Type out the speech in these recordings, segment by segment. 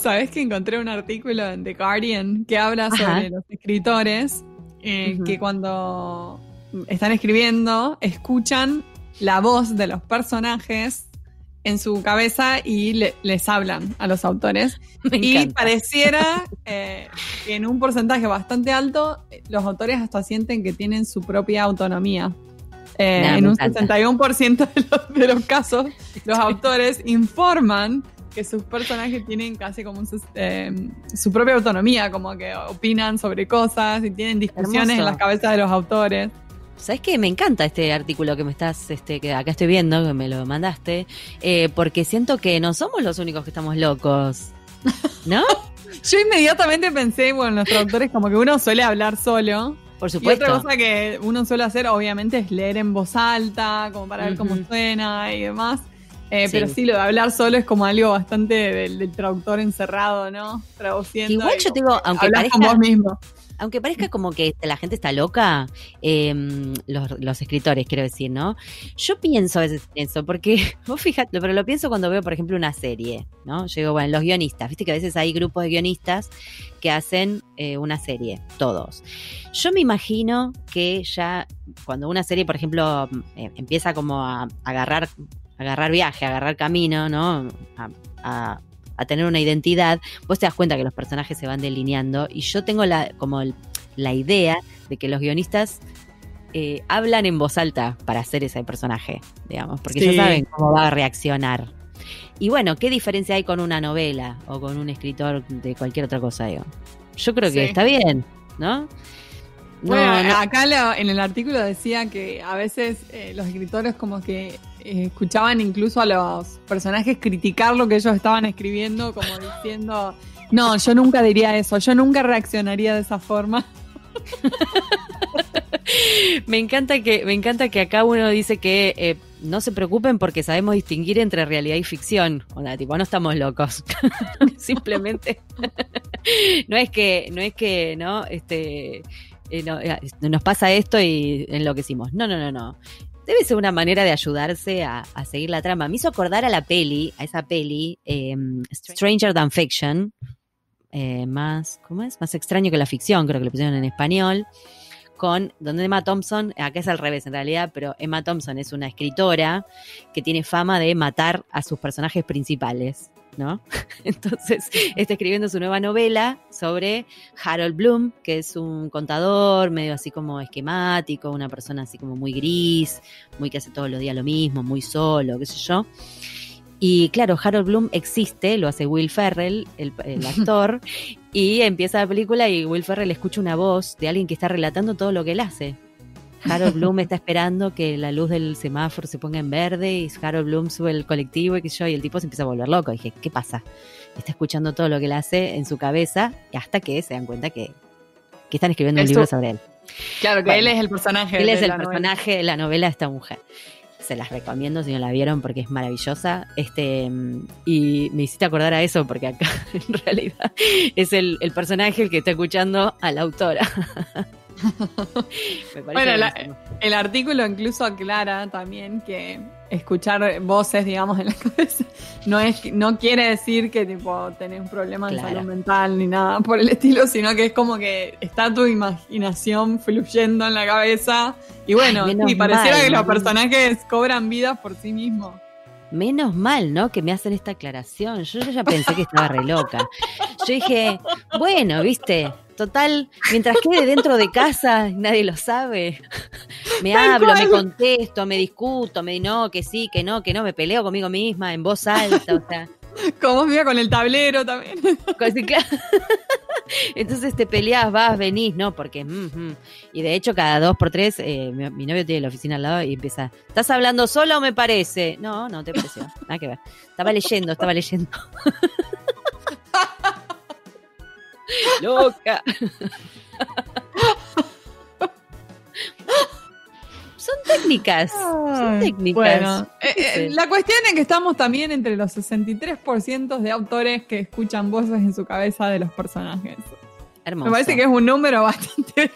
¿sabes que encontré un artículo en The Guardian que habla sobre los escritores eh, que cuando están escribiendo escuchan la voz de los personajes en su cabeza y les hablan a los autores. y pareciera eh, que en un porcentaje bastante alto los autores hasta sienten que tienen su propia autonomía. Eh, en un 61% de los, de los casos, los autores informan que sus personajes tienen casi como eh, su propia autonomía, como que opinan sobre cosas y tienen discusiones en las cabezas de los autores. ¿Sabes qué? Me encanta este artículo que me estás, este, que acá estoy viendo, que me lo mandaste, eh, porque siento que no somos los únicos que estamos locos. ¿No? Yo inmediatamente pensé, bueno, los traductores como que uno suele hablar solo. Por supuesto. Y otra cosa que uno suele hacer, obviamente, es leer en voz alta, como para ver cómo suena y demás. Eh, pero sí, lo de hablar solo es como algo bastante del, traductor encerrado, ¿no? Traduciendo. Igual yo tengo, aunque parezca, con vos mismo. Aunque parezca como que la gente está loca, em, los, escritores, quiero decir, ¿no? Yo pienso a veces en eso, porque, vos fíjate, pero lo pienso cuando veo, por ejemplo, una serie, ¿no? Yo digo, bueno, los guionistas, viste que a veces hay grupos de guionistas que hacen eh, una serie, todos. Yo me imagino que ya cuando una serie, por ejemplo, eh, empieza como a agarrar agarrar viaje, agarrar camino, ¿no? A, tener una identidad, vos te das cuenta que los personajes se van delineando y yo tengo la, como la idea de que los guionistas eh, hablan en voz alta para hacer ese personaje, digamos, porque ya saben cómo va a reaccionar. Y bueno, ¿qué diferencia hay con una novela o con un escritor de cualquier otra cosa? Digo? Yo creo que está bien, ¿no? Bueno, acá en el artículo decía que a veces eh, los escritores como que escuchaban incluso a los personajes criticar lo que ellos estaban escribiendo, como diciendo, no, yo nunca diría eso, yo nunca reaccionaría de esa forma. me encanta que me encanta que acá uno dice que eh, no se preocupen porque sabemos distinguir entre realidad y ficción. O sea, tipo, no estamos locos. Simplemente no es que no es que no este eh, nos pasa esto y enloquecimos. No, no, no, no debe ser una manera de ayudarse a, seguir la trama. Me hizo acordar a la peli, a esa peli, em, Stranger Than Fiction, eh, más, ¿cómo es? Más extraño que la ficción, creo que lo pusieron en español, con, donde Emma Thompson, acá es al revés en realidad, pero Emma Thompson es una escritora que tiene fama de matar a sus personajes principales. ¿no? Entonces está escribiendo su nueva novela sobre Harold Bloom, que es un contador medio así como esquemático, una persona así como muy gris, muy que hace todos los días lo mismo, muy solo, qué sé yo. Y claro, Harold Bloom existe, lo hace Will Ferrell, el, el actor, y empieza la película y Will Ferrell escucha una voz de alguien que está relatando todo lo que él hace. Harold Bloom está esperando que la luz del semáforo se ponga en verde y Harold Bloom sube el colectivo y que yo y el tipo se empieza a volver loco. Y dije, ¿qué pasa? Está escuchando todo lo que él hace en su cabeza hasta que se dan cuenta que, están escribiendo un libro sobre él. Claro, que él es el personaje. Él es el personaje de la novela de esta mujer. Se las recomiendo si no la vieron porque es maravillosa. Este, y me hiciste acordar a eso porque acá en realidad es el, el personaje el que está escuchando a la autora. bueno, el artículo incluso aclara también que escuchar voces, digamos, en la cabeza no es no quiere decir que tipo tenés un problema de salud mental ni nada por el estilo, sino que es como que está tu imaginación fluyendo en la cabeza y bueno, y pareciera que los personajes cobran vida por sí mismos. Menos mal, ¿no? Que me hacen esta aclaración. Yo ya pensé que estaba re loca. Yo dije, bueno, viste, Total, mientras quede dentro de casa, nadie lo sabe. Me hablo, me contesto, me discuto, me no, que sí, que no, que no, me peleo conmigo misma en voz alta, o sea. Como mira con el tablero también. Entonces te peleas, vas, venís, ¿no? Porque. Mm, mm. Y de hecho, cada dos por tres, eh, mi, novio tiene la oficina al lado y empieza. ¿Estás hablando solo o me parece? No, no te pareció. Nada que ver. Estaba leyendo, estaba leyendo. Loca. Son técnicas, son técnicas. Bueno, eh, eh, la cuestión es que estamos también entre los 63% de autores que escuchan voces en su cabeza de los personajes. Hermoso. Me parece que es un número bastante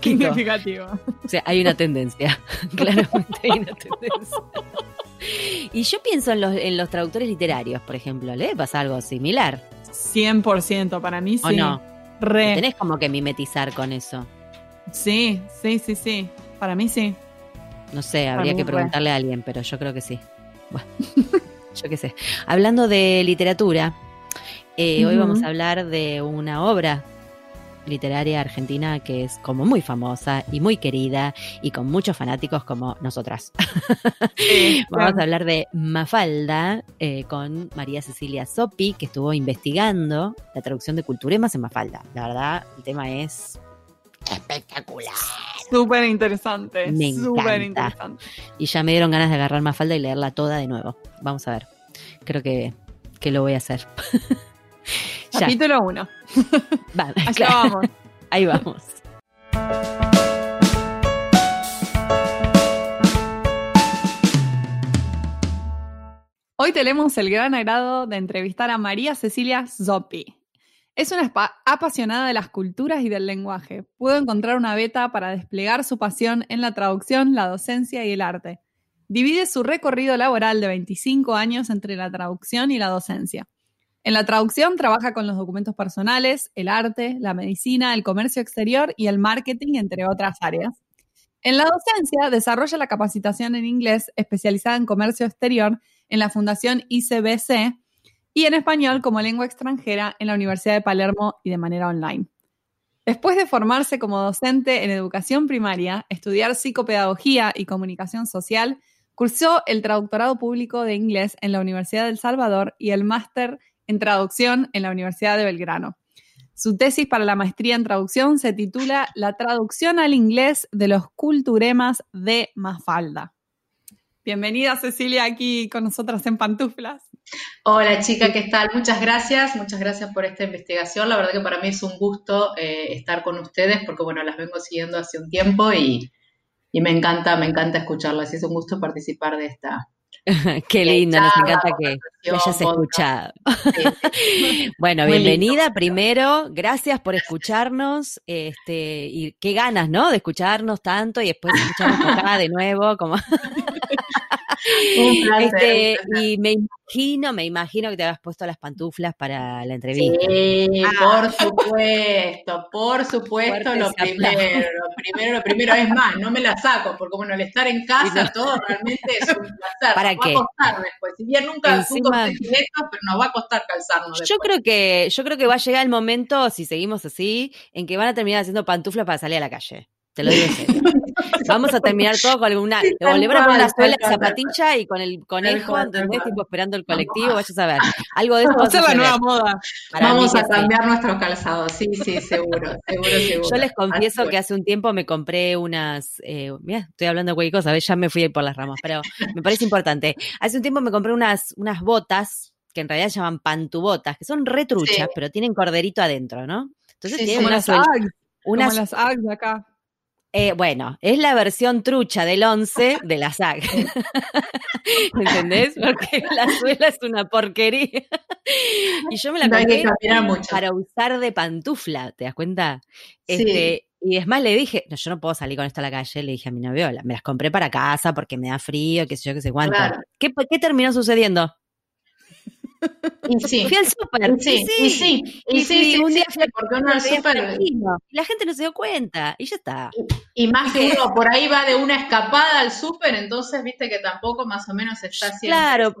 significativo. O sea, hay una tendencia. Claramente hay una tendencia. Y yo pienso en los, en los traductores literarios, por ejemplo. ¿Le pasa algo similar? 100%, para mí sí. ¿O no? Re. Tenés como que mimetizar con eso. Sí, sí, sí, sí. Para mí sí. No sé, habría que preguntarle a alguien, pero yo creo que sí. Bueno, yo qué sé. Hablando de literatura, eh, hoy vamos a hablar de una obra literaria argentina que es como muy famosa y muy querida y con muchos fanáticos como nosotras. Vamos a hablar de Mafalda eh, con María Cecilia Sopi, que estuvo investigando la traducción de Culturemas en Mafalda. La verdad, el tema es espectacular. Súper interesante. Me Súper interesante. Y ya me dieron ganas de agarrar Mafalda y leerla toda de nuevo. Vamos a ver. Creo que, que lo voy a hacer. Capítulo 1. Allá vamos. Ahí vamos. Hoy tenemos el gran agrado de entrevistar a María Cecilia Zoppi. Es una apasionada de las culturas y del lenguaje. Pudo encontrar una beta para desplegar su pasión en la traducción, la docencia y el arte. Divide su recorrido laboral de 25 años entre la traducción y la docencia. En la traducción trabaja con los documentos personales, el arte, la medicina, el comercio exterior y el marketing, entre otras áreas. En la docencia desarrolla la capacitación en inglés especializada en comercio exterior en la Fundación ICBC y en español como lengua extranjera en la Universidad de Palermo y de manera online. Después de formarse como docente en educación primaria, estudiar psicopedagogía y comunicación social, cursó el traductorado público de inglés en la Universidad del Salvador y el máster en traducción en la Universidad de Belgrano. Su tesis para la maestría en traducción se titula La traducción al inglés de los culturemas de Mafalda. Bienvenida Cecilia aquí con nosotras en Pantuflas. Hola chica, ¿qué tal? Muchas gracias, muchas gracias por esta investigación. La verdad que para mí es un gusto eh, estar con ustedes porque bueno, las vengo siguiendo hace un tiempo y, y me encanta, me encanta escucharlas y es un gusto participar de esta, Qué lindo, nos encanta que, hayas escuchado. bueno, bienvenida primero, gracias por escucharnos, este, y qué ganas, ¿no? De escucharnos tanto y después escucharnos acá de nuevo, como este, y me imagino, me imagino que te habías puesto las pantuflas para la entrevista. Sí, ah. por supuesto, por supuesto, lo primero, lo primero, lo primero es más, no me la saco, porque bueno, al estar en casa todo realmente es un placer. ¿Para nos qué? va a costar después. Si bien nunca Encima, esto, pero nos va a costar calzarnos después. Yo creo que, yo creo que va a llegar el momento, si seguimos así, en que van a terminar haciendo pantuflas para salir a la calle. Te lo digo Vamos a terminar todo con alguna. Sí, le van a poner una suela de zapatilla y con el conejo, ¿entendés? Tipo esperando el colectivo, vayas a ver. Algo de eso. Va a la nueva moda. Vamos a cambiar nuestros calzados, sí, sí, seguro, seguro, seguro. Yo les confieso que hace un tiempo me compré unas. Eh, mira, estoy hablando de cualquier cosa, ¿ves? ya me fui por las ramas, pero me parece importante. Hace un tiempo me compré unas, unas botas que en realidad se llaman pantubotas, que son retruchas, pero tienen corderito adentro, ¿no? Entonces tienen como unas, unas, acá. Eh, bueno, es la versión trucha del 11 de la saga. ¿Entendés? Porque la suela es una porquería. y yo me la compré para usar de pantufla, ¿te das cuenta? Este, Y es más, le dije, no, yo no puedo salir con esto a la calle, le dije a mi novio, me las compré para casa porque me da frío, qué sé yo, qué sé cuánto. ¿Qué, ¿Qué terminó sucediendo? Y sí. Fui al súper. Sí, y sí. Y sí, un día fui porque uno al súper. Y la gente no se dio cuenta y ya está. Y, más que uno por ahí va de una escapada al súper, entonces viste que tampoco más o menos está haciendo. Claro,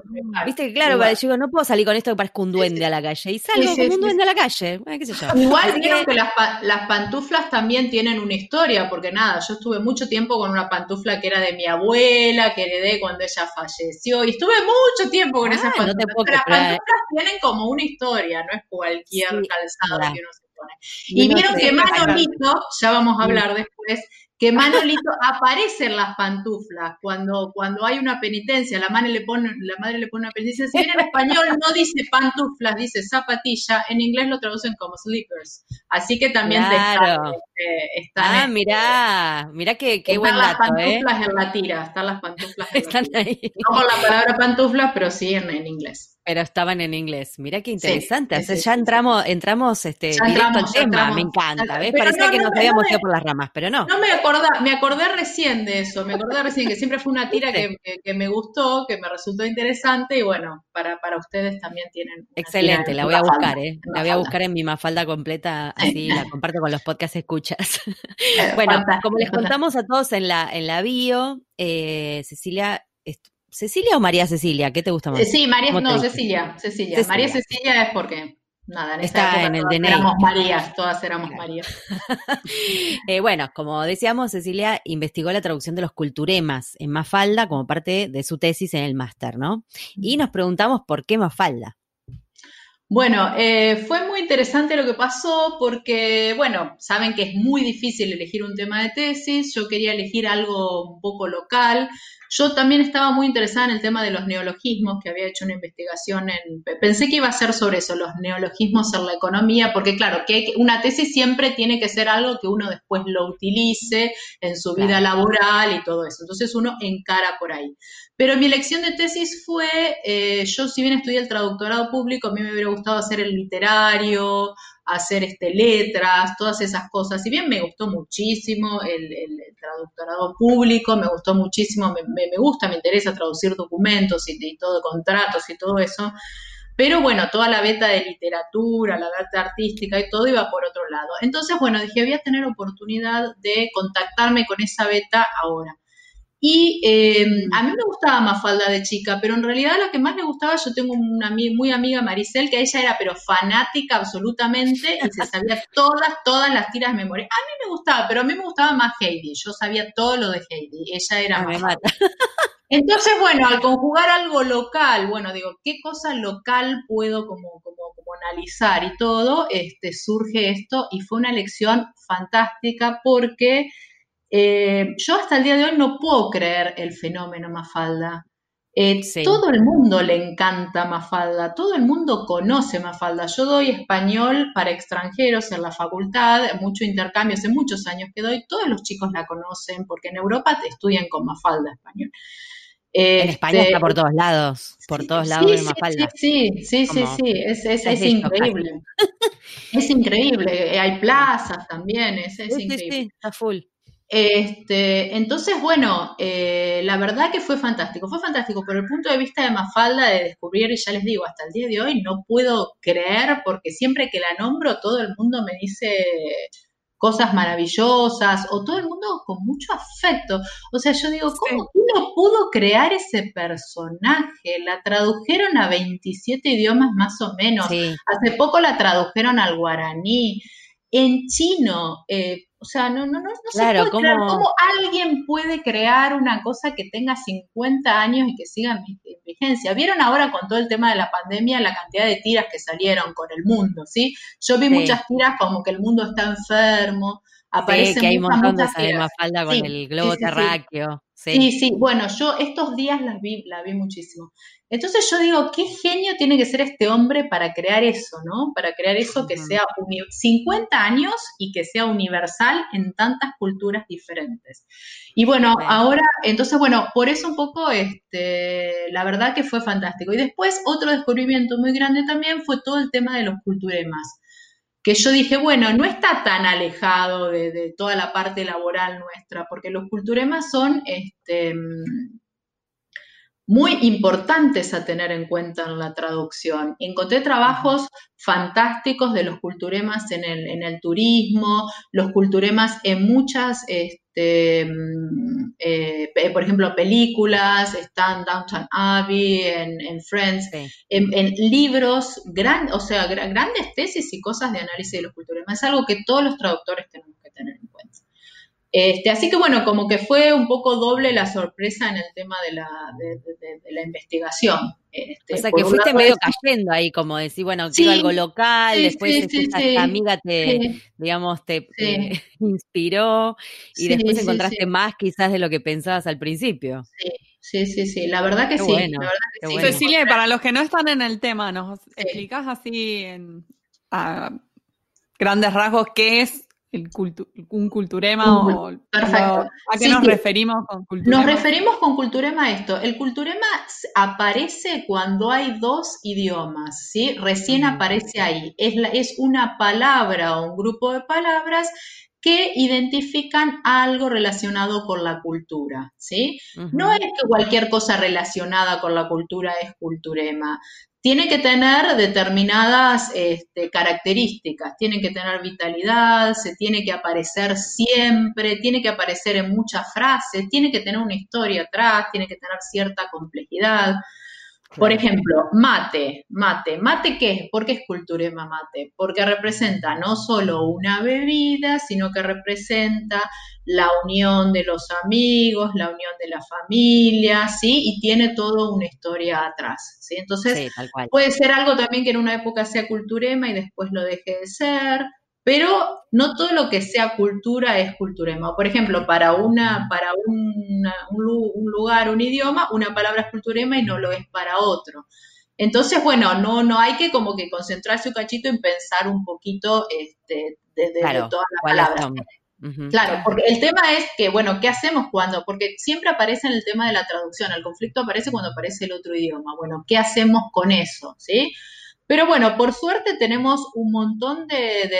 viste que claro, para, digo, no puedo salir con esto que parezca un duende a la calle. Y salgo como un duende a la calle. qué sé yo. Igual vieron que, las, las pantuflas también tienen una historia, porque nada, yo estuve mucho tiempo con una pantufla que era de mi abuela, que heredé cuando ella falleció, y estuve mucho tiempo con esas pantuflas. No te tienen como una historia, no es cualquier calzado que uno se pone. Y, vieron que Manolito, ya vamos a hablar después, que Manolito aparece en las pantuflas cuando, cuando hay una penitencia, la madre le pone, la madre le pone una penitencia, si bien en español no dice pantuflas, dice zapatilla, en inglés lo traducen como slippers. Así que también claro. te están, ah, mirá, mirá qué, qué buen dato, las ¿eh? pantuflas en la tira, están las pantuflas en están la tira. Ahí. No con la palabra pantuflas, pero sí en, en inglés. Pero estaban en inglés. Mira qué interesante. ya entramos, entramos este, directo al tema. Me encanta. ¿ves? Parecía que nos habíamos ido por las ramas, pero no. No me acordé, me acordé recién de eso. Me acordé recién que siempre fue una tira que, me gustó, que me resultó interesante y bueno, para, para ustedes también tienen. Excelente, la voy a buscar, ¿eh? La voy a buscar en mi mafalda completa, así la comparto con los podcast escuchas. bueno, como les contamos a todos en la, en la bio, eh, Cecilia ¿Cecilia o María Cecilia? ¿Qué te gusta más? Sí, María, no, Cecilia, Cecilia, María Cecilia es porque, nada, en Está en el DNI. Éramos Marías, todas éramos Marías. Eh, bueno, como decíamos, Cecilia investigó la traducción de los culturemas en Mafalda como parte de su tesis en el máster, ¿no? Y nos preguntamos por qué Mafalda. Bueno, eh, fue muy interesante lo que pasó porque, bueno, saben que es muy difícil elegir un tema de tesis, yo quería elegir algo un poco local, yo también estaba muy interesada en el tema de los neologismos, que había hecho una investigación en... Pensé que iba a ser sobre eso, los neologismos en la economía, porque claro, que una tesis siempre tiene que ser algo que uno después lo utilice en su vida laboral y todo eso. Entonces uno encara por ahí. Pero mi elección de tesis fue, eh, yo si bien estudié el traductorado público, a mí me hubiera gustado hacer el literario hacer este, letras, todas esas cosas. Si bien me gustó muchísimo el, traductorado público, me gustó muchísimo, me, me, gusta, me interesa traducir documentos y, y, todo, contratos y todo eso. Pero bueno, toda la beta de literatura, la beta artística y todo iba por otro lado. Entonces, bueno, dije, voy a tener oportunidad de contactarme con esa beta ahora. Y em, a mí me gustaba Mafalda de chica, pero en realidad lo que más me gustaba, yo tengo una muy amiga, Maricel, que ella era pero fanática absolutamente y se sabía todas, todas las tiras de memoria. A mí me gustaba, pero a mí me gustaba más Heidi. Yo sabía todo lo de Heidi. Ella era más. Entonces, bueno, al conjugar algo local, bueno, digo, ¿qué cosa local puedo como, como, como analizar y todo? Este, surge esto y fue una lección fantástica porque eh, yo hasta el día de hoy no puedo creer el fenómeno Mafalda. Eh, todo el mundo le encanta Mafalda, todo el mundo conoce Mafalda. Yo doy español para extranjeros en la facultad, mucho intercambio, hace muchos años que doy, todos los chicos la conocen porque en Europa te estudian con Mafalda español. en España está por todos lados, por todos lados de Mafalda. Sí, sí, sí, sí, es, es, increíble. es increíble, hay plazas también, es, es increíble. Sí, está full. Este, entonces, bueno, eh, la verdad que fue fantástico. Fue fantástico por el punto de vista de Mafalda de descubrir, y ya les digo, hasta el día de hoy no puedo creer, porque siempre que la nombro, todo el mundo me dice cosas maravillosas, o todo el mundo con mucho afecto. O sea, yo digo, ¿cómo uno pudo crear ese personaje? La tradujeron a 27 idiomas más o menos. Hace poco la tradujeron al guaraní. En chino, eh, o sea, no, no, no, no claro, se puede creer cómo alguien puede crear una cosa que tenga 50 años y que siga en vigencia. Vieron ahora con todo el tema de la pandemia la cantidad de tiras que salieron con el mundo, ¿sí? Yo vi muchas tiras como que el mundo está enfermo, aparece sí, que hay un montón de falda con el globo terráqueo. Sí. sí, bueno, yo estos días las vi, la vi muchísimo. Entonces yo digo, qué genio tiene que ser este hombre para crear eso, ¿no? Para crear eso que sea 50 años y que sea universal en tantas culturas diferentes. Y bueno, ahora, entonces, bueno, por eso un poco, este, la verdad que fue fantástico. Y después otro descubrimiento muy grande también fue todo el tema de los culturemas que yo dije, bueno, no está tan alejado de, toda la parte laboral nuestra, porque los culturemas son este, muy importantes a tener en cuenta en la traducción. Encontré trabajos fantásticos de los culturemas en el, en el turismo, los culturemas en muchas... Este, mm, eh, por ejemplo, películas, están Downtown Abbey, en, Friends, en, libros, gran, o sea, grandes tesis y cosas de análisis de los culturemas. Es algo que todos los traductores tenemos que tener en cuenta. Este, así que bueno, como que fue un poco doble la sorpresa en el tema de la, de, la investigación. Este, o sea, que fuiste medio cayendo ahí, como decir, bueno, quiero algo local, después esta amiga te, digamos, te, inspiró y después encontraste más quizás de lo que pensabas al principio. Sí, sí, sí, la verdad que, sí, la verdad que sí. Cecilia, para los que no están en el tema, ¿nos explicas así en, grandes rasgos qué es el un culturema o, Perfecto. a qué nos referimos con culturema. Nos referimos con culturema a esto. El culturema aparece cuando hay dos idiomas, ¿sí? Recién aparece ahí. Es, es una palabra o un grupo de palabras que identifican algo relacionado con la cultura, ¿sí? No es que cualquier cosa relacionada con la cultura es culturema tiene que tener determinadas este, características, tiene que tener vitalidad, se tiene que aparecer siempre, tiene que aparecer en muchas frases, tiene que tener una historia atrás, tiene que tener cierta complejidad. Por ejemplo, mate, mate. ¿Mate qué es? ¿Por qué es culturema mate? Porque representa no solo una bebida, sino que representa la unión de los amigos, la unión de la familia, ¿sí? Y tiene toda una historia atrás, ¿sí? Entonces, puede ser algo también que en una época sea culturema y después lo deje de ser, pero no todo lo que sea cultura es culturema. Por ejemplo, para, una, para un, lugar, un idioma, una palabra es culturema y no lo es para otro. Entonces, bueno, no, no hay que como que concentrarse un cachito en pensar un poquito este, desde todas las palabras. Claro, porque el tema es que, bueno, ¿qué hacemos cuando? Porque siempre aparece en el tema de la traducción, el conflicto aparece cuando aparece el otro idioma. Bueno, ¿qué hacemos con eso? ¿Sí? Pero bueno, por suerte tenemos un montón de,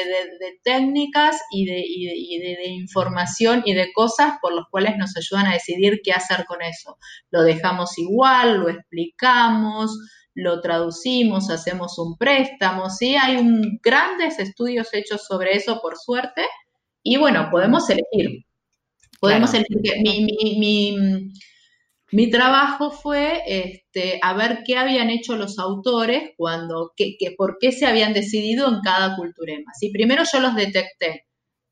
técnicas y, de, información y de cosas por las cuales nos ayudan a decidir qué hacer con eso. Lo dejamos igual, lo explicamos, lo traducimos, hacemos un préstamo, ¿sí? Hay un, grandes estudios hechos sobre eso, por suerte, y bueno, podemos elegir. Podemos elegir. Mi, mi, mi trabajo fue este, a ver qué habían hecho los autores cuando, que, por qué se habían decidido en cada culturema. ¿sí? Primero yo los detecté.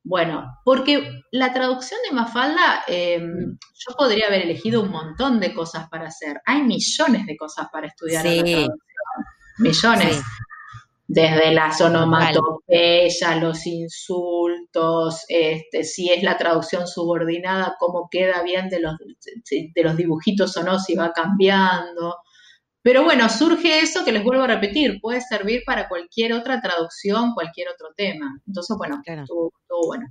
Bueno, porque la traducción de Mafalda, em, yo podría haber elegido un montón de cosas para hacer. Hay millones de cosas para estudiar en la traducción. Millones desde las onomatopeyas, los insultos, este, si es la traducción subordinada, cómo queda bien de los, de los dibujitos o no, si va cambiando. Pero bueno, surge eso que les vuelvo a repetir, puede servir para cualquier otra traducción, cualquier otro tema. Entonces, bueno, estuvo bueno.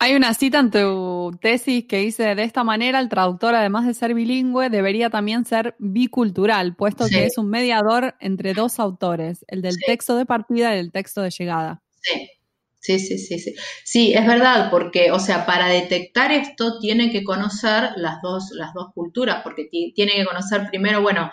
Hay una cita en tu tesis que dice, de esta manera el traductor, además de ser bilingüe, debería también ser bicultural, puesto que es un mediador entre dos autores, el del texto de partida y el texto de llegada. Sí. Sí, sí, sí, sí. Sí, es verdad, porque, o sea, para detectar esto tiene que conocer las dos, las dos culturas, porque tiene que conocer primero, bueno,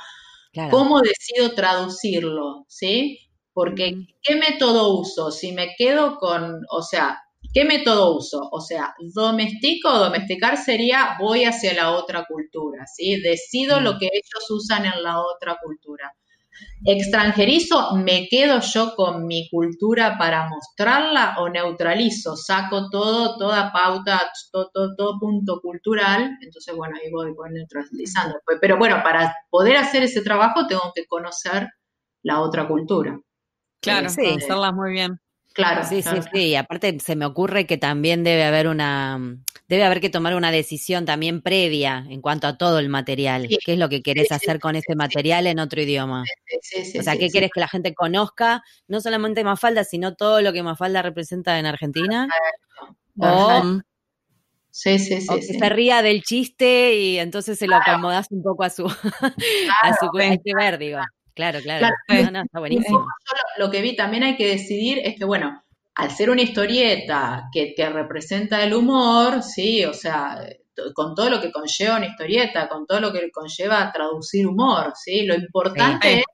cómo decido traducirlo, ¿sí? Porque, ¿qué método uso? Si me quedo con, o sea, ¿Qué método uso? O sea, domestico o domesticar sería voy hacia la otra cultura, ¿sí? Decido lo mm. que ellos usan en la otra cultura. Extranjerizo, me quedo yo con mi cultura para mostrarla o neutralizo, saco todo, toda pauta, todo, todo, punto cultural, entonces bueno, ahí voy, voy neutralizando. Pero bueno, para poder hacer ese trabajo tengo que conocer la otra cultura. Claro, sí. conocerla muy bien. Claro. Sí, sí, sí. Y aparte se me ocurre que también debe haber una, debe haber que tomar una decisión también previa en cuanto a todo el material. ¿Qué es lo que querés hacer con ese material en otro idioma? o sea, ¿qué querés que la gente conozca? No solamente Mafalda, sino todo lo que Mafalda representa en Argentina. O, Sí, sí, sí. O que se ría del chiste y entonces se lo acomodás un poco a su, a su hay que ver, digo. Claro, claro. está buenísimo. lo, que vi también hay que decidir es que, bueno, al ser una historieta que, que representa el humor, sí, o sea, con todo lo que conlleva una historieta, con todo lo que conlleva traducir humor, ¿sí? Lo importante es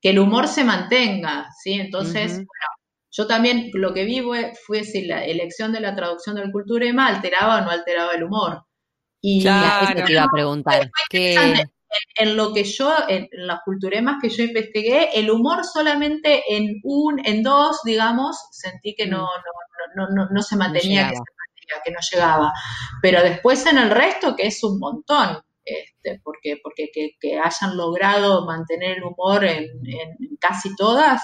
que el humor se mantenga, ¿sí? Entonces, bueno, yo también lo que vi fue, si la elección de la traducción del culturema alteraba o no alteraba el humor. Y claro. te iba a preguntar. ¿Qué, en, lo que yo, en, las culturemas que yo investigué, el humor solamente en un, en dos, digamos, sentí que no, mm. no, no, no, se mantenía, que, se que no llegaba. Pero después en el resto, que es un montón, este, porque, porque que, que hayan logrado mantener el humor en, en casi todas,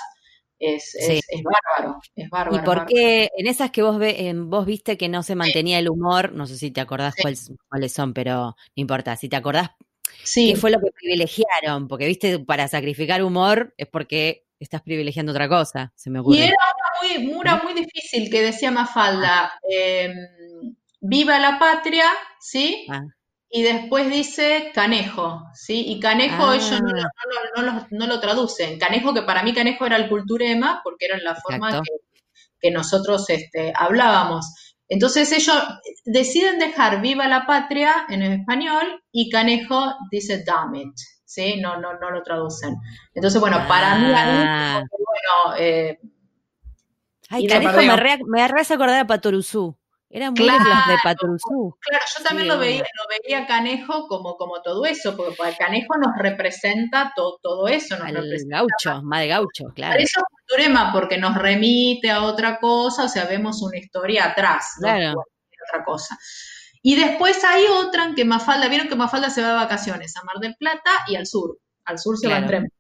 es, es, bárbaro, es bárbaro. ¿Y por qué en esas que vos, ve, vos viste que no se mantenía el humor, no sé si te acordás cuáles, cuáles son, pero no importa, si te acordás Sí. ¿Qué fue lo que privilegiaron? Porque, viste, para sacrificar humor es porque estás privilegiando otra cosa, se me ocurre. Y era muy, mura muy difícil que decía Mafalda, eh, viva la patria, ¿sí? Ah. Y después dice canejo, ¿sí? Y canejo ellos no, lo, no, lo, traducen. Canejo, que para mí canejo era el culturema, porque era la forma que, nosotros este, hablábamos. Entonces ellos deciden dejar viva la patria en español y canejo dice damn it, ¿sí? No, no, no lo traducen. Entonces, bueno, para mí, ah. bueno... Eh, Ay, canejo me, re, me hace acordar a Patoruzú. Era muy claro, de Patrulzú. Claro, yo también lo, veía, lo veía Canejo como, como todo eso, porque el Canejo nos representa todo eso. Nos el gaucho, más de gaucho, claro. Por eso es culturema, porque nos remite a otra cosa, o sea, vemos una historia atrás, claro. otra cosa. Y después hay otra en que Mafalda, vieron que Mafalda se va de vacaciones a Mar del Plata y al sur. Al sur se va en tren.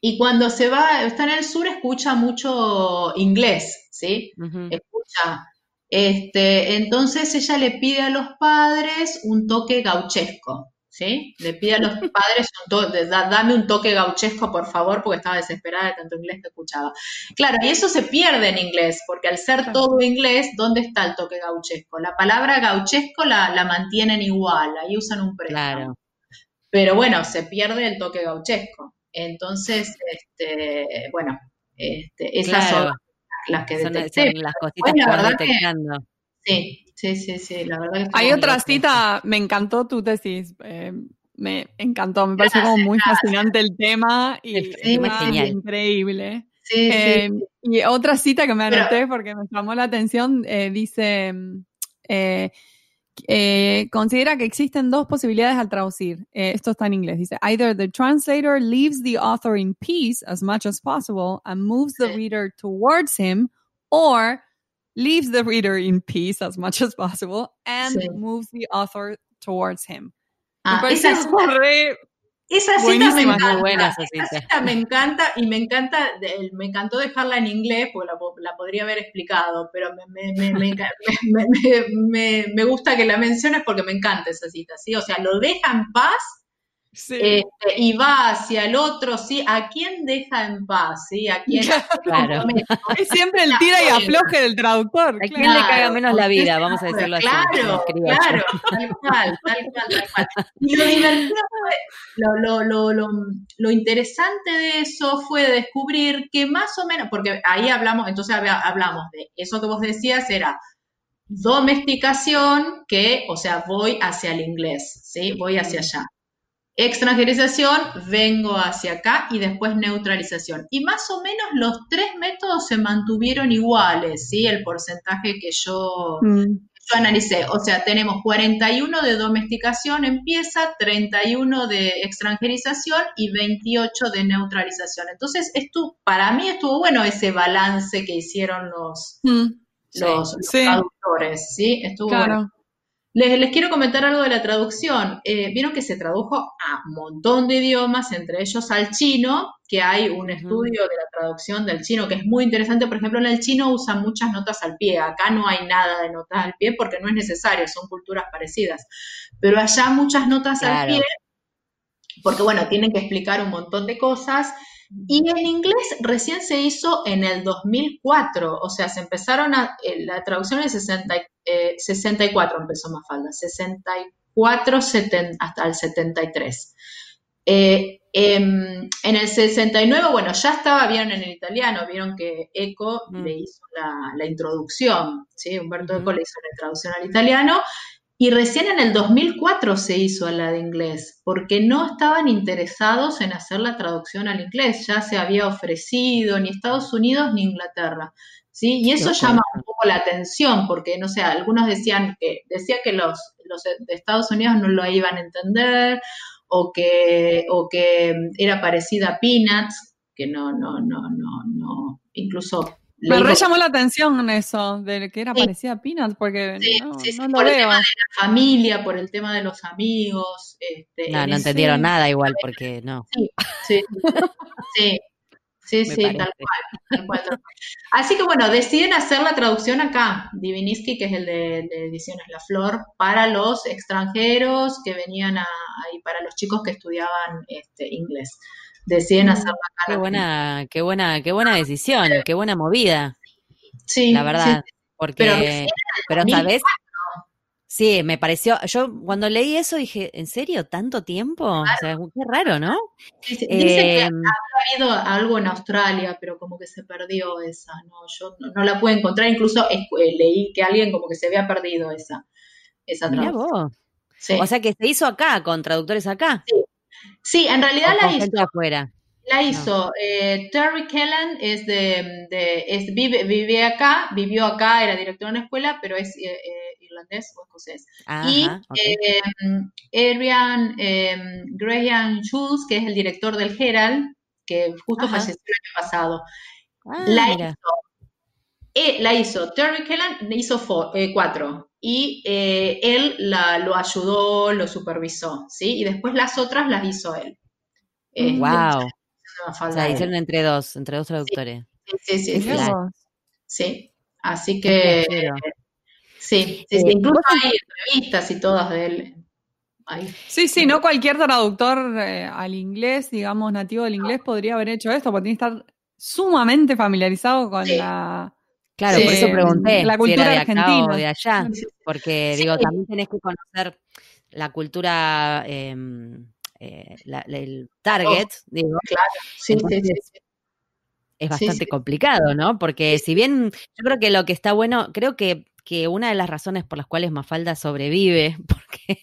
Y cuando se va, está en el sur, escucha mucho inglés, ¿sí? Escucha este, entonces ella le pide a los padres un toque gauchesco, ¿sí? Le pide a los padres un toque, dame un toque gauchesco, por favor, porque estaba desesperada de tanto inglés que escuchaba. Claro, y eso se pierde en inglés, porque al ser todo inglés, ¿dónde está el toque gauchesco? La palabra gauchesco la, la mantienen igual, ahí usan un préstamo. Pero bueno, se pierde el toque gauchesco. Entonces, este, bueno, este, esas son las que detecté. las cositas que vas detectando. sí, sí, sí, sí, la verdad Hay otra cita, me encantó tu tesis, eh, me encantó, me parece como muy fascinante el tema y es increíble. Sí, eh, y otra cita que me anoté porque me llamó la atención, eh, dice, Eh, considera que existen dos posibilidades al traducir. Eh, esto está en inglés. Dice, either the translator leaves the author in peace as much as possible and moves the reader towards him, or leaves the reader in peace as much as possible and moves the author towards him. Ah, esa es re esa cita me encanta. esa cita. me encanta y me encanta, me encantó dejarla en inglés porque la, podría haber explicado, pero me, gusta que la menciones porque me encanta esa cita, ¿sí? O sea, lo deja en paz este, y va hacia el otro, ¿sí? ¿A quién deja en paz? ¿sí? ¿A quién? Claro. Es siempre el tira y afloje del traductor. ¿A quién le caga menos la vida? Vamos a decirlo así. Claro, claro, tal cual, tal cual, tal cual. Y lo divertido lo, lo, lo, lo, interesante de eso fue descubrir que más o menos, porque ahí hablamos, entonces hablamos de eso que vos decías era domesticación, que, o sea, voy hacia el inglés, ¿sí? Voy hacia allá. Extranjerización, vengo hacia acá y después neutralización. Y más o menos los tres métodos se mantuvieron iguales, ¿sí? El porcentaje que yo, mm. yo analicé. O sea, tenemos 41 de domesticación empieza, 31 de extranjerización y 28 de neutralización. Entonces, esto, para mí estuvo bueno ese balance que hicieron los, mm. los, traductores, ¿sí? Estuvo bueno. Les, quiero comentar algo de la traducción. Eh, vieron que se tradujo a un montón de idiomas, entre ellos al chino, que hay un estudio de la traducción del chino que es muy interesante. Por ejemplo, en el chino usan muchas notas al pie. Acá no hay nada de notas al pie porque no es necesario, son culturas parecidas. Pero allá muchas notas al pie, porque bueno, tienen que explicar un montón de cosas y en inglés recién se hizo en el 2004, o sea, se empezaron a, eh, la traducción en 60, 64 empezó Mafalda, 64 hasta el 73. Eh, em, en el 69, bueno, ya estaba, vieron en el italiano, vieron que Eco mm. le hizo la, introducción, ¿sí? Humberto Eco le hizo la traducción al italiano, y recién en el 2004 se hizo a la de inglés, porque no estaban interesados en hacer la traducción al inglés, ya se había ofrecido ni Estados Unidos ni Inglaterra. ¿sí? Y eso llama un poco la atención, porque, no sé, algunos decían que, decía que los, los de Estados Unidos no lo iban a entender, o que, o que era parecida a Peanuts, que no, no, no, no, no, incluso me re llamó la atención eso, de que era parecida a Peanuts, porque no, sí, no por el tema de la familia, por el tema de los amigos. Este, no, no entendieron nada igual, porque no. Sí, sí, sí. Sí, sí, tal cual, Así que bueno, deciden hacer la traducción acá, Diviniski, que es el de, Ediciones La Flor, para los extranjeros que venían ahí, para los chicos que estudiaban este, inglés deciden mm, hacerlo acá. Qué buena, qué buena, qué buena decisión, qué buena movida. Sí. La verdad. Porque, pero, sabes, Sí, me pareció, yo cuando leí eso dije, ¿en serio? ¿Tanto tiempo? O sea, qué raro, ¿no? Dice, que eh, ha habido algo en Australia, pero como que se perdió esa, ¿no? Yo no, la pude encontrar, incluso eh, leí que alguien como que se había perdido esa, esa traducción. O sea que se hizo acá, con traductores acá. Sí, sí en realidad la hizo. afuera. La hizo eh, Terry Kellan, es de, es, vive, vive, acá, vivió acá, era director en una escuela, pero es irlandés o escocés. y eh, Adrian eh, Graham Schultz, que es el director del Herald, que justo falleció el año pasado. Ah, la, hizo, eh, la hizo Terry Kellan, hizo eh, cuatro. Y él la, lo ayudó, lo supervisó, ¿sí? Y después las otras las hizo él. wow. O sea, hicieron entre dos, entre dos traductores. Sí, sí, sí. Sí, así que Sí, sí, incluso hay entrevistas y todas de él. Sí, sí, no cualquier traductor eh, al inglés, digamos, nativo del inglés podría haber hecho esto, porque tiene que estar sumamente familiarizado con la... Claro, por eso pregunté la cultura de argentina. o de allá, porque digo, también tenés que conocer la cultura, em, eh, el target, oh, digo. Claro, sí, sí, sí es bastante complicado, ¿no? Porque si bien yo creo que lo que está bueno, creo que que una de las razones por las cuales Mafalda sobrevive, porque,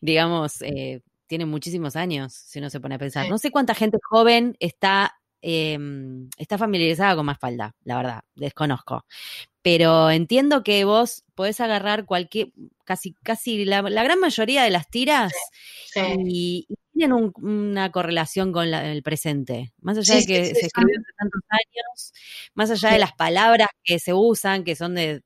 digamos, eh, tiene muchísimos años, si uno se pone a pensar. No sé cuánta gente joven está, em, está familiarizada con Mafalda, la verdad, desconozco. Pero entiendo que vos podés agarrar cualquier, casi, casi la, gran mayoría de las tiras Y, tienen una correlación con el presente. Más allá de que se escribió hace tantos años, más allá de las palabras que se usan, que son de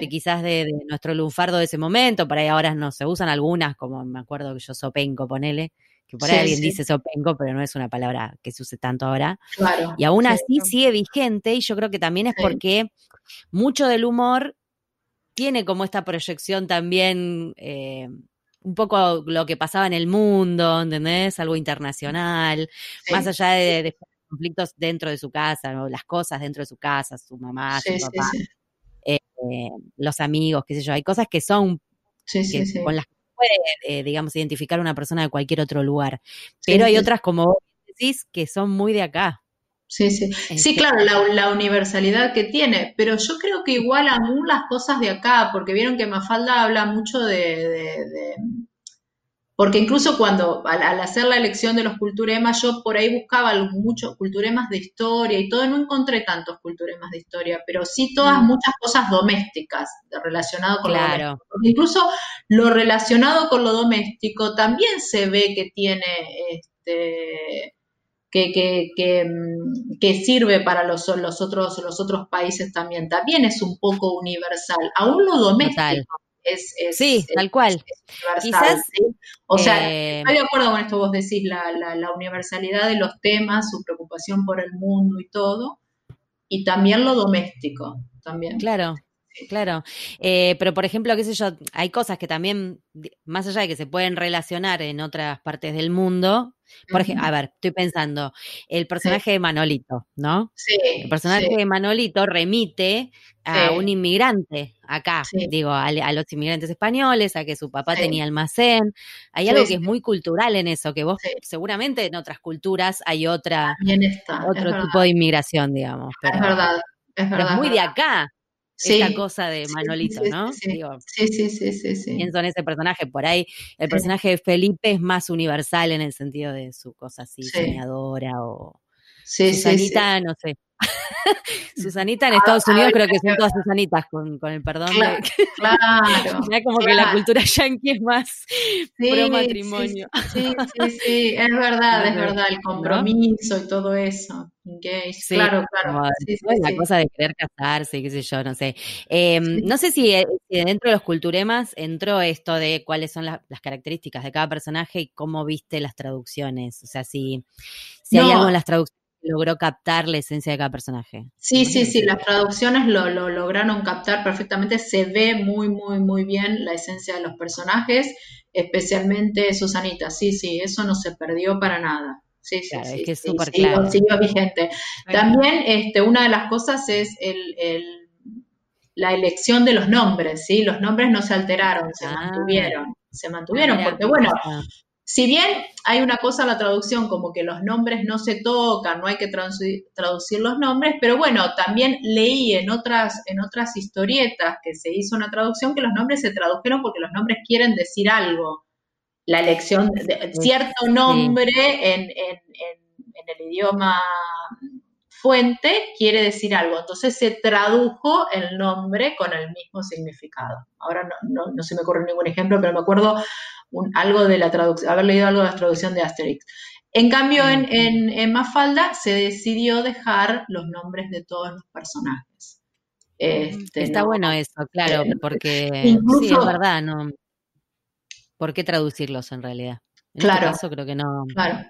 de quizás de, nuestro lunfardo de ese momento, por ahí ahora no se usan algunas, como me acuerdo que yo sopenco, ponele, que por ahí alguien dice sopenco, pero no es una palabra que se use tanto ahora. y aún así sigue vigente y yo creo que también es porque mucho del humor tiene como esta proyección también, eh, un poco lo que pasaba en el mundo, ¿entendés? Algo internacional, más allá de, conflictos dentro de su casa, las cosas dentro de su casa, su mamá, su papá. Eh, los amigos, qué sé yo, hay cosas que son con las que puede, eh, digamos, identificar una persona de cualquier otro lugar, pero hay otras como vos decís que son muy de acá. Sí, sí. Sí, este claro, la, universalidad que tiene, pero yo creo que igual aún las cosas de acá, porque vieron que Mafalda habla mucho de porque incluso cuando, al, hacer la elección de los culturemas, yo por ahí buscaba muchos culturemas de historia y todo, no encontré tantos culturemas de historia, pero sí todas mm. muchas cosas domésticas relacionado con claro. lo doméstico. Incluso lo relacionado con lo doméstico también se ve que tiene este, que, que, que, mm, que, sirve para los, los, otros, los otros países también. También es un poco universal. Aún lo doméstico sí, tal cual. Quizás, O sea, eh, estoy de acuerdo con esto, vos decís, la, la, universalidad de los temas, su preocupación por el mundo y todo, y también lo doméstico, también. Claro, Claro, eh, pero por ejemplo, qué sé yo, hay cosas que también, más allá de que se pueden relacionar en otras partes del mundo, por ejemplo, a ver, estoy pensando, el personaje de Manolito, ¿no? Sí. El personaje de Manolito remite a un inmigrante acá, digo, a, los inmigrantes españoles, a que su papá tenía almacén. Hay algo que es muy cultural en eso, que vos seguramente en otras culturas hay otra, otro tipo de inmigración, digamos. es verdad. Es, verdad, es muy de acá, esa cosa de Manolito, ¿no? Sí, sí, sí, sí, sí, Pienso en ese personaje, por ahí el personaje de Felipe es más universal en el sentido de su cosa así, soñadora o... Sí, Susanita, no sé. Susanita en Estados Unidos creo que son todas Susanitas, con, con el perdón. Claro, claro como que la cultura yankee es más pro matrimonio. Sí, sí, sí, es verdad, es verdad, el compromiso y todo eso. claro, claro. la cosa de querer casarse, qué sé yo, no sé. Em, no sé si, eh, si, dentro de los culturemas entró esto de cuáles son las características de cada personaje y cómo viste las traducciones. O sea, si, si hay algo en las traducciones logró captar la esencia de cada personaje. Sí, sí, sí, las traducciones lo, lograron captar perfectamente, se ve muy, muy, muy bien la esencia de los personajes, especialmente Susanita, sí, sí, eso no se perdió para nada. Sí, sí, sí, es que es súper claro. Siguió vigente. También este, una de las cosas es el, la elección de los nombres, ¿sí? Los nombres no se alteraron, se ah. mantuvieron, se mantuvieron, porque bueno, si bien hay una cosa en la traducción como que los nombres no se tocan, no hay que traducir, los nombres, pero bueno, también leí en otras, en otras historietas que se hizo una traducción que los nombres se tradujeron porque los nombres quieren decir algo. La elección de cierto nombre en, en, en el idioma fuente quiere decir algo. Entonces se tradujo el nombre con el mismo significado. Ahora no, se me ocurre ningún ejemplo, pero me acuerdo algo de la traducción, haber leído algo de la traducción de Asterix. En cambio, en, en, Mafalda se decidió dejar los nombres de todos los personajes. Este, Está bueno eso, claro, eh, porque sí, es verdad, ¿no? ¿Por qué traducirlos en realidad? En este claro. caso creo que no. Claro.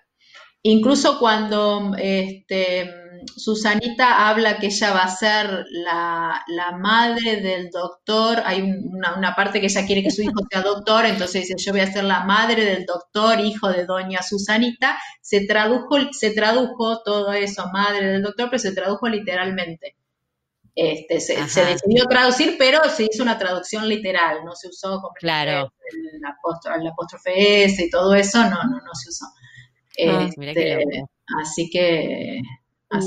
Incluso cuando este, Susanita habla que ella va a ser la, madre del doctor, hay una, parte que ella quiere que su hijo sea doctor, entonces dice, yo voy a ser la madre del doctor, hijo de doña Susanita, se tradujo, se tradujo todo eso, madre del doctor, pero se tradujo literalmente. Este, se, decidió traducir, pero se hizo una traducción literal, no se usó claro. el, apóstrofe S y todo eso, no, no, no se usó. Ah, este, así que...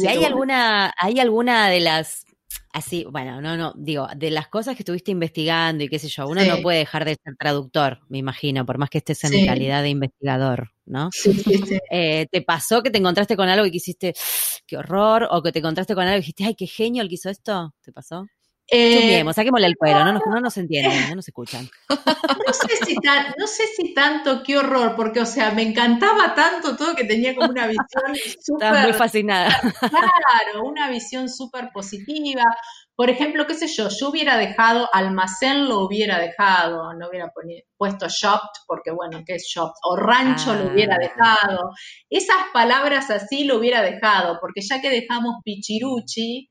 ¿Y hay alguna, hay alguna de las así, bueno, no, no, digo, de las cosas que estuviste investigando y qué sé yo, uno no puede dejar de ser traductor, me imagino, por más que estés en calidad de investigador, ¿no? Sí, sí, eh, ¿Te pasó que te encontraste con algo y quisiste, qué horror, o que te encontraste con algo y dijiste, ay, qué genio el que hizo esto? ¿Te pasó? Eh, saquémosle el cuero, no nos, no nos entienden, no nos escuchan. No sé, si no sé si tanto, qué horror, porque, o sea, me encantaba tanto todo que tenía como una visión súper... Estaba muy fascinada. Claro, una visión súper positiva. Por ejemplo, qué sé yo, yo hubiera dejado, almacén lo hubiera dejado, no hubiera puesto shopped, porque bueno, ¿qué es shopped? O rancho lo hubiera ah. dejado. Esas palabras así lo hubiera dejado, porque ya que dejamos pichiruchi,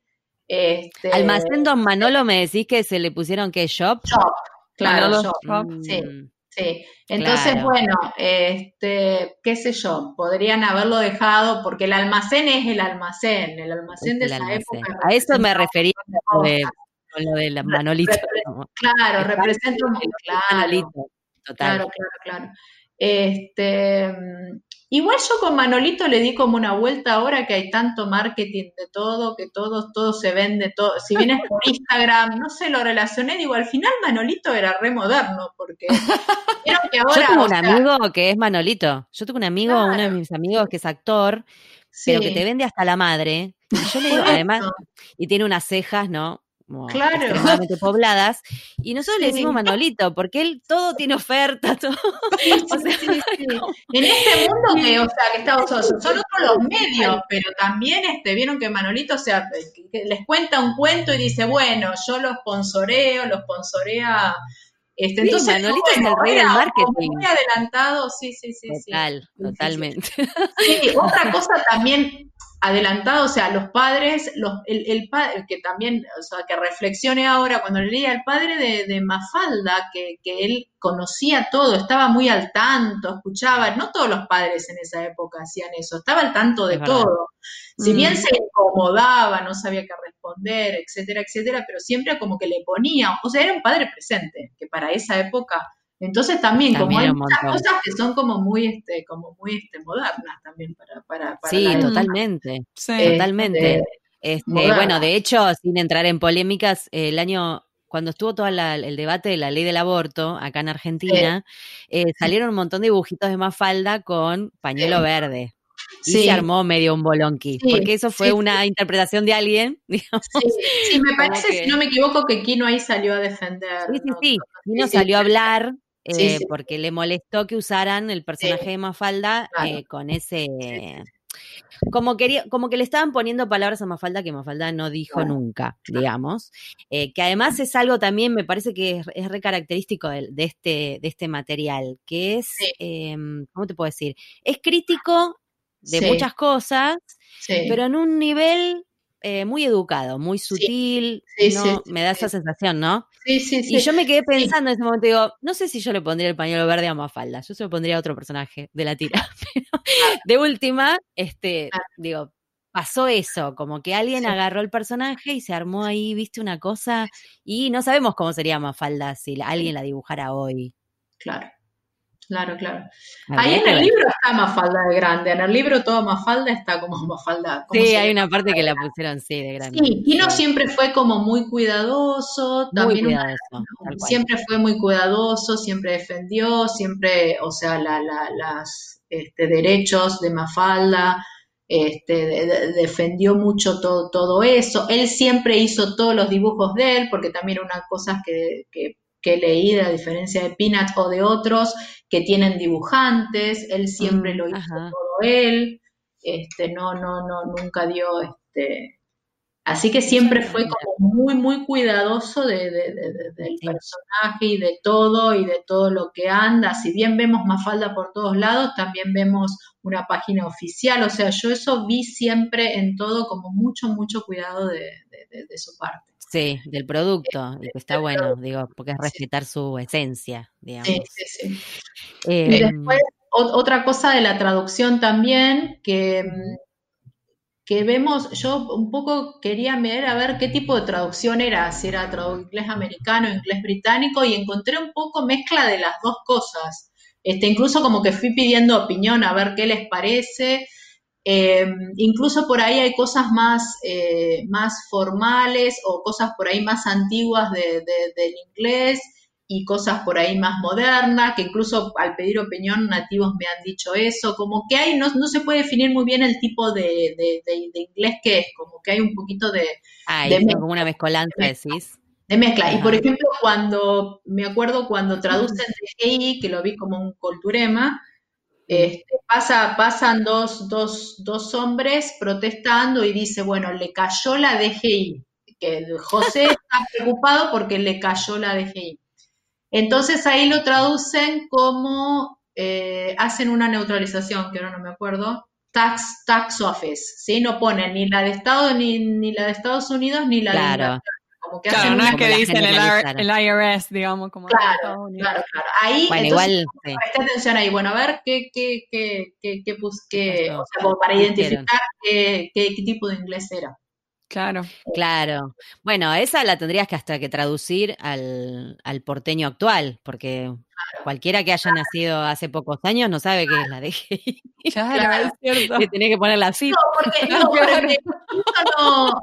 este, Almacén Don Manolo, me decís que se le pusieron que shop. Shop, claro, shop. Sí, mm, sí. Entonces, bueno, este, qué sé yo, podrían haberlo dejado porque el almacén es el almacén, el almacén de esa época. A eso me refería con lo del Manolito. claro, representa un claro, Claro, claro, claro. Este, Igual yo con Manolito le di como una vuelta ahora que hay tanto marketing de todo, que todo, todo se vende, todo. Si vienes por Instagram, no sé, lo relacioné, digo, al final Manolito era re moderno, porque que ahora. Yo tengo un amigo que es Manolito. Yo tengo un amigo, uno de mis amigos que es actor, pero que te vende hasta la madre. Y yo le digo, además, y tiene unas cejas, ¿no? Claro. extremadamente pobladas. Y nosotros le decimos Manolito, porque él todo tiene oferta, todo. En este mundo que, o sea, que estamos son otros los medios, pero también este, vieron que Manolito, o sea, les cuenta un cuento y dice, bueno, yo lo sponsoreo, lo sponsorea. Este, entonces, Manolito es el rey del marketing. Muy adelantado, sí, sí, sí. Total, totalmente. Sí, otra cosa también adelantado, o sea, los padres, los, el, el padre, que también, o sea, que reflexione ahora, cuando leía el padre de, de Mafalda, que, que, él conocía todo, estaba muy al tanto, escuchaba, no todos los padres en esa época hacían eso, estaba al tanto de todo. Si bien mm. se incomodaba, no sabía qué responder, etcétera, etcétera, pero siempre como que le ponía, o sea, era un padre presente, que para esa época entonces también, como hay muchas cosas que son como muy, este, como muy este, modernas también para, para, Sí, totalmente, totalmente. Este, bueno, de hecho, sin entrar en polémicas, el año cuando estuvo todo el debate de la ley del aborto acá en Argentina, eh, salieron un montón de dibujitos de Mafalda con pañuelo verde. Y se armó medio un bolonqui, porque eso fue una interpretación de alguien, digamos. Sí, me parece, si no me equivoco, que Kino ahí salió a defender. Sí, sí, sí, Kino salió a hablar eh, porque le molestó que usaran el personaje de Mafalda eh, con ese... Como, quería, como que le estaban poniendo palabras a Mafalda que Mafalda no dijo nunca, digamos. Eh, que además es algo también, me parece que es, es re característico de, este, de este material, que es, em, ¿cómo te puedo decir? Es crítico de muchas cosas, pero en un nivel eh, muy educado, muy sutil, no, me da esa sensación, ¿no? Sí, sí, sí. Y yo me quedé pensando en ese momento, digo, no sé si yo le pondría el pañuelo verde a Mafalda, yo se lo pondría a otro personaje de la tira. de última, este, digo, pasó eso, como que alguien agarró el personaje y se armó ahí, viste, una cosa, y no sabemos cómo sería Mafalda si alguien la dibujara hoy. Claro. Claro, claro. Ahí en el libro está Mafalda de grande. En el libro todo Mafalda está como Mafalda. Sí, hay una parte que la pusieron, sí, de grande. Sí, Kino siempre fue como muy cuidadoso. También muy cuidadoso. siempre fue muy cuidadoso, siempre defendió, siempre, o sea, la, la, las este, derechos de Mafalda. Este, defendió mucho todo, todo eso. Él siempre hizo todos los dibujos de él, porque también una cosa que, que que leí, a diferencia de Peanut o de otros que tienen dibujantes, él siempre lo hizo todo él, este, no, no, no, nunca dio, este, así que siempre fue como muy, muy cuidadoso de, del personaje y de todo y de todo lo que anda, si bien vemos Mafalda por todos lados, también vemos una página oficial, o sea, yo eso vi siempre en todo como mucho, mucho cuidado de su parte. Sí, del producto, y que está bueno, digo, porque es respetar su esencia, digamos. Sí, sí, sí. y em, después, otra cosa de la traducción también, que, mm, que vemos, yo un poco quería ver a ver qué tipo de traducción era, si era inglés americano, inglés británico, y encontré un poco mezcla de las dos cosas. Este, incluso como que fui pidiendo opinión a ver qué les parece. Eh, incluso por ahí hay cosas más, eh, más formales o cosas por ahí más antiguas del inglés y cosas por ahí más modernas, que incluso al pedir opinión nativos me han dicho eso, como que hay, no, no se puede definir muy bien el tipo de, inglés que es, como que hay un poquito de... De como una mezcolanza, decís. De mezcla. Y por ejemplo, cuando, me acuerdo cuando traducen de que lo vi como un culturema, este, pasa, pasan dos, dos, dos, hombres protestando y dice, bueno, le cayó la DGI, que José está preocupado porque le cayó la DGI. Entonces ahí lo traducen como, eh, hacen una neutralización, que ahora no me acuerdo, tax, tax office, ¿sí? No ponen ni la de Estados, ni, ni la de Estados Unidos, ni la de claro, no es que dicen el, IRS, digamos, como claro, claro, claro. Ahí, bueno, igual, atención ahí. Bueno, a ver qué, qué, qué, qué, qué, o sea, para identificar qué, qué, tipo de inglés era. Claro. Claro. Bueno, esa la tendrías que hasta que traducir al, al porteño actual, porque cualquiera que haya nacido hace pocos años no sabe qué es la DGI. Claro, es cierto. Que tenía que ponerla así. No, porque, no, porque no,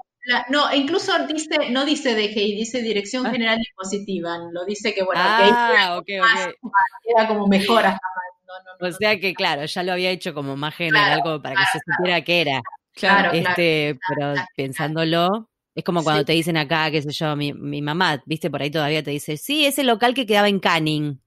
no, incluso dice, no dice DGI, dice Dirección ah. General Dispositiva, lo dice que bueno, ah, que era como mejor hasta O sea que claro, ya lo había hecho como más general, como para que se supiera qué era. Claro, este, pero pensándolo, es como cuando te dicen acá, qué sé yo, mi, mi mamá, viste, por ahí todavía te dice, sí, ese local que quedaba en Canning.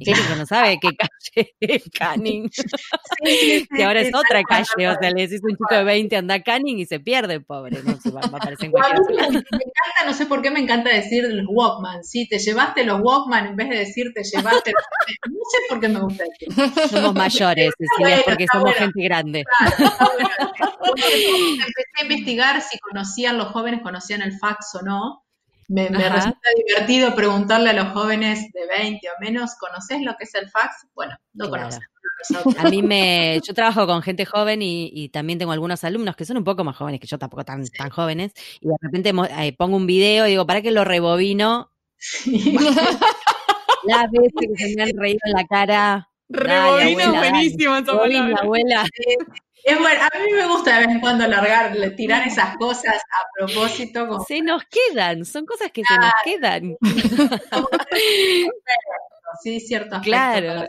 Que no sabe qué calle es Canning. que ahora es otra calle. O sea, le decís un chico de 20 anda a Canning y se pierde, pobre. No va, a aparecer en cualquier Me encanta, no sé por qué me encanta decir los Walkman. Sí, te llevaste los Walkman en vez de decir te llevaste. no sé por qué me gusta decir. Somos mayores, Cecilia, porque somos gente grande. Empecé a investigar si conocían, los jóvenes conocían el fax o no. Me, resulta divertido preguntarle a los jóvenes de 20 o menos, ¿conoces lo que es el fax? Bueno, no conocen. A mí me, yo trabajo con gente joven y, también tengo algunos alumnos que son un poco más jóvenes que yo, tampoco tan, tan jóvenes, y de repente eh, pongo un video y digo, ¿para qué lo rebobino? Las veces que se me han reído en la cara. Rebobino buenísimo esa palabra. abuela. Es bueno, a mí me gusta de vez en cuando largar, tirar esas cosas a propósito. Se nos quedan, son cosas que se nos quedan. sí, cierto. Claro.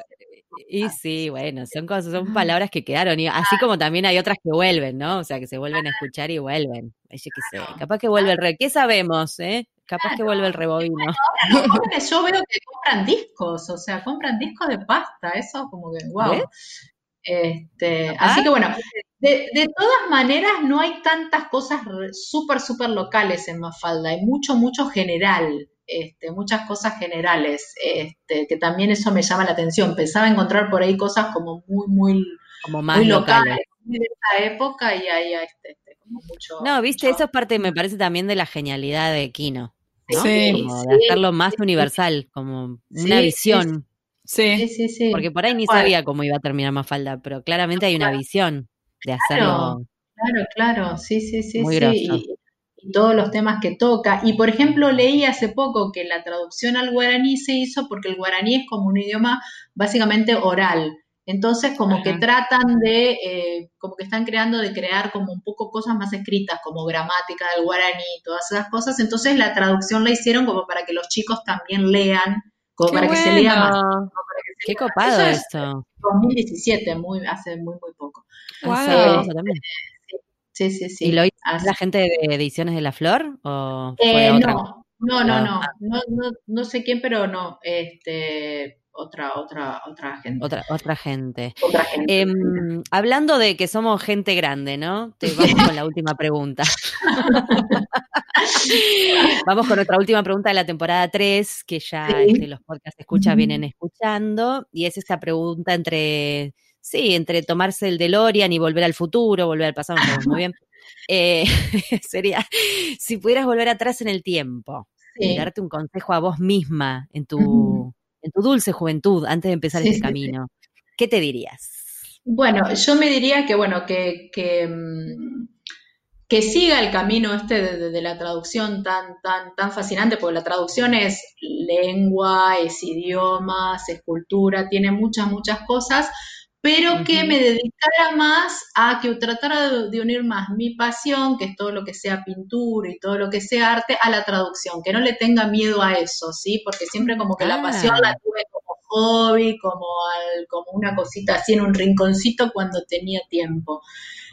Y sí, bueno, son cosas, son palabras que quedaron, y así como también hay otras que vuelven, ¿no? O sea, que se vuelven a escuchar y vuelven. Yo qué sé, capaz que vuelve el re, ¿qué sabemos, eh? Capaz que vuelve el rebobino. yo veo que compran discos, o sea, compran discos de pasta, eso como que, wow. Este, así que bueno, de, todas maneras no hay tantas cosas súper, súper locales en Mafalda, hay mucho, mucho general, este, muchas cosas generales, este, que también eso me llama la atención. Pensaba encontrar por ahí cosas como muy, muy, como más locales, de esa época y hay este, este, como mucho. No, viste, eso es parte, me parece también de la genialidad de Kino. Sí, como de hacerlo más universal, como una visión. Sí. sí, sí, Porque por ahí ni sabía cómo iba a terminar Mafalda, pero claramente hay una visión de hacerlo. Claro, claro, sí, sí, sí, sí. Y, todos los temas que toca. Y por ejemplo, leí hace poco que la traducción al guaraní se hizo porque el guaraní es como un idioma básicamente oral. Entonces, como que tratan de, eh, como que están creando de crear como un poco cosas más escritas, como gramática del guaraní, todas esas cosas. Entonces, la traducción la hicieron como para que los chicos también lean, como para que se lea más. Qué copado esto. 2017, muy, hace muy, muy poco. Wow. Sí, sí, sí. ¿Y lo hizo la gente de Ediciones de la Flor? ¿o eh, no, no, no, no, no, no, no sé quién, pero no. Este, otra, otra, otra gente. Otra, otra gente. Em, hablando de que somos gente grande, ¿no? Te vamos con la última pregunta. vamos con nuestra última pregunta de la temporada 3, que ya este, los podcasts escucha vienen escuchando, y es esta pregunta entre, sí, entre tomarse el DeLorean y volver al futuro, volver al pasado, muy bien. Eh, sería, si pudieras volver atrás en el tiempo, y darte un consejo a vos misma en tu en tu dulce juventud, antes de empezar este camino, ¿qué te dirías? Bueno, yo me diría que, bueno, que, que, mm, que siga el camino este de, la traducción tan, tan, tan fascinante, porque la traducción es lengua, es idiomas, es cultura, tiene muchas, muchas cosas, pero que me dedicara más a que tratara de, unir más mi pasión, que es todo lo que sea pintura y todo lo que sea arte, a la traducción, que no le tenga miedo a eso, ¿sí? Porque siempre como que la pasión la ah. tuve hobby, como, como una cosita así en un rinconcito cuando tenía tiempo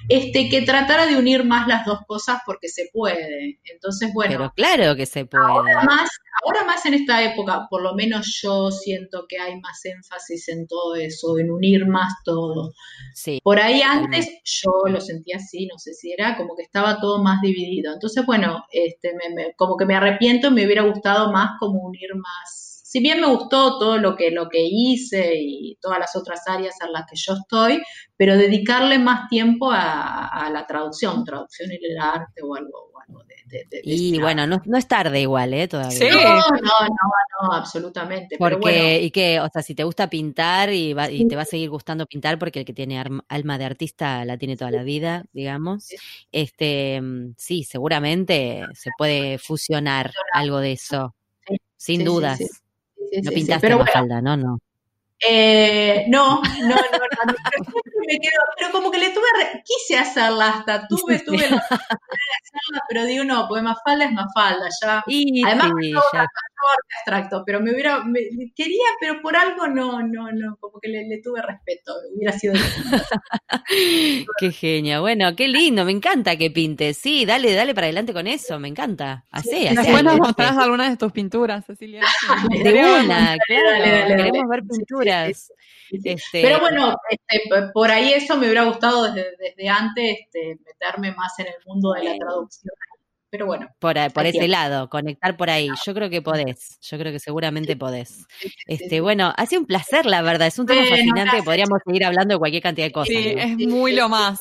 este, que tratara de unir más las dos cosas porque se puede. Entonces, bueno. Pero claro que se puede. Ahora más, ahora más en esta época, por lo menos yo siento que hay más énfasis en todo eso, en unir más todo. Sí. Por ahí antes yo lo sentía así, no sé si era como que estaba todo más dividido. Entonces, bueno, este, como que me arrepiento, me hubiera gustado más como unir más si bien me gustó todo lo que, lo que hice y todas las otras áreas en las que yo estoy, pero dedicarle más tiempo a, la traducción, traducción y el arte o algo, de, y bueno, no, es tarde igual, ¿eh? Todavía. No, no, no, no, absolutamente. Porque, y que, o sea, si te gusta pintar y, y te va a seguir gustando pintar, porque el que tiene alma de artista la tiene toda la vida, digamos, este, mm, sí, seguramente se puede fusionar. algo de eso, sin dudas no pintaste pero falda, ¿no? No. Eh, no, no, no, no, pero, me quedo, pero como que le tuve, quise hacerla hasta, tuve, tuve la hacerla, pero digo, no, porque falda es más falda, ya. Y Además, sí, ya. Abstracto, pero me hubiera, me, quería, pero por algo no, no, no, como que le, le tuve respeto, hubiera sido. qué genia, bueno, qué lindo, me encanta que pintes, sí, dale, dale para adelante con eso, me encanta, así, así. Después nos mostrás algunas de tus pinturas, Cecilia. De una, claro, queremos ver pinturas. este, Pero bueno, este, por ahí eso me hubiera gustado desde, antes este, meterme más en el mundo de la traducción. Pero bueno. Por, ese lado, conectar por ahí. Yo creo que podés. Yo creo que seguramente podés. Este, bueno, ha sido un placer, la verdad. Es un tema fascinante. Podríamos seguir hablando de cualquier cantidad de cosas. Sí, es muy lo más.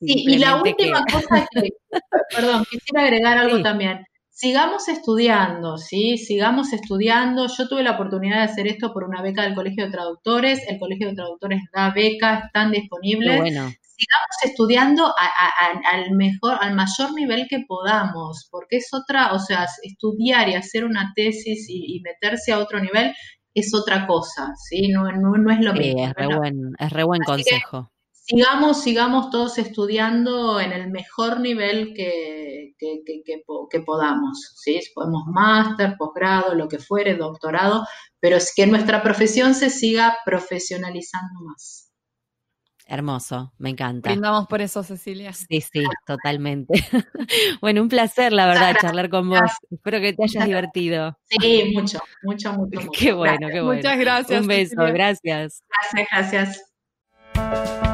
Sí, y la última cosa que, perdón, quisiera agregar algo también sigamos estudiando, ¿sí? Sigamos estudiando. Yo tuve la oportunidad de hacer esto por una beca del Colegio de Traductores. El Colegio de Traductores da becas, están disponibles. Sigamos estudiando al mejor, al mayor nivel que podamos, porque es otra, o sea, estudiar y hacer una tesis y, meterse a otro nivel es otra cosa, ¿sí? No, no, es lo mismo. Es re, buen, es re buen consejo sigamos, sigamos todos estudiando en el mejor nivel que, que, podamos, ¿sí? Podemos máster, posgrado, lo que fuere, doctorado, pero es que nuestra profesión se siga profesionalizando más. Hermoso, me encanta. Brindamos por eso, Cecilia. Sí, sí, totalmente. bueno, un placer, la verdad, charlar con vos. Espero que te hayas divertido. Sí, mucho, mucho, mucho. mucho. Qué bueno, qué bueno. Muchas gracias. Un beso, gracias. Gracias, gracias.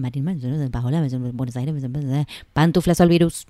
Buenos Aires, pantuflas al virus.